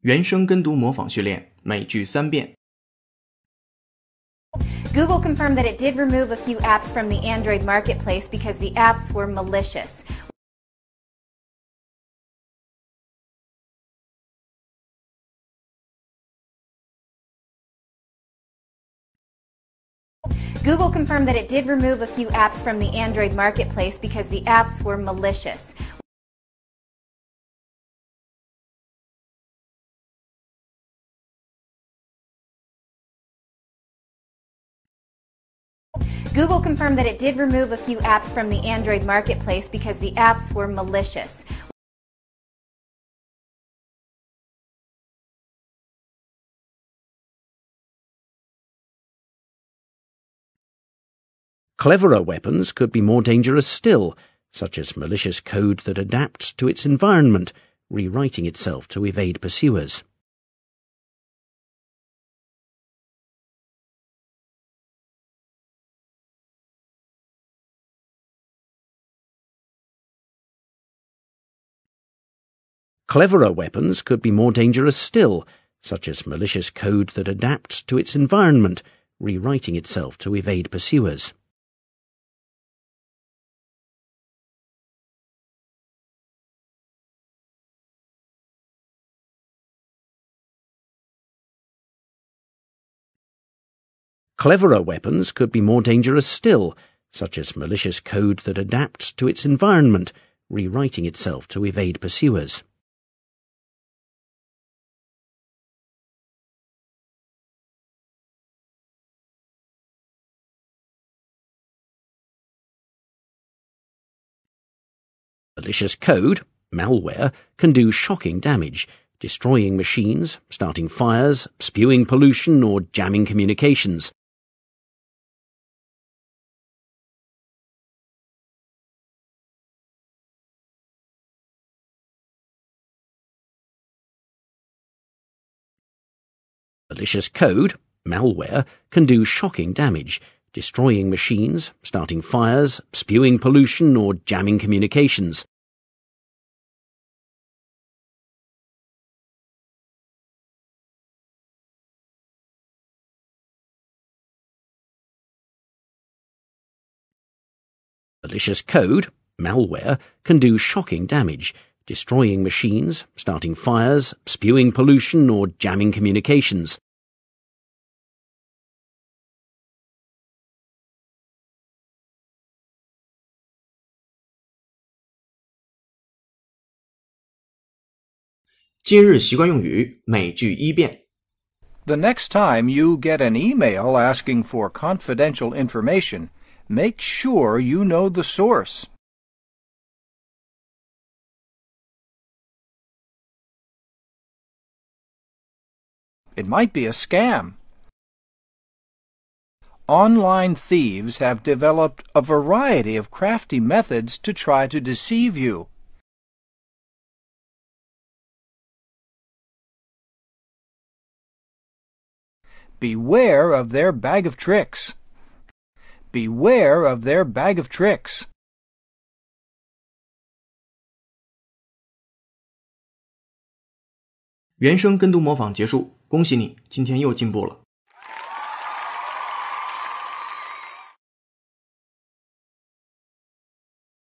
原声跟读模仿训练，每句三遍。 Google confirmed that it did remove a few apps from the Android marketplace because the apps were malicious. Google confirmed that it did remove a few apps from the Android marketplace because the apps were malicious. Google confirmed that it did remove a few apps from the Android marketplace because the apps were malicious. Cleverer weapons could be more dangerous still, such as malicious code that adapts to its environment, rewriting itself to evade pursuers. Cleverer weapons could be more dangerous still, such as malicious code that adapts to its environment, rewriting itself to evade pursuers. Cleverer weapons could be more dangerous still, such as malicious code that adapts to its environment, rewriting itself to evade pursuers. Malicious code, malware, can do shocking damage, destroying machines, starting fires, spewing pollution, or jamming communications. Malicious code, malware, can do shocking damage, destroying machines, starting fires, spewing pollution, or jamming communications. Malicious code, malware, can do shocking damage, destroying machines, starting fires, spewing pollution, or jamming communications. The next time you get an email asking for confidential information, make sure you know the source. It might be a scam. Online thieves have developed a variety of crafty methods to try to deceive you. Beware of their bag of tricks. Beware of their bag of tricks 原声跟读模仿结束恭喜你今天又进步了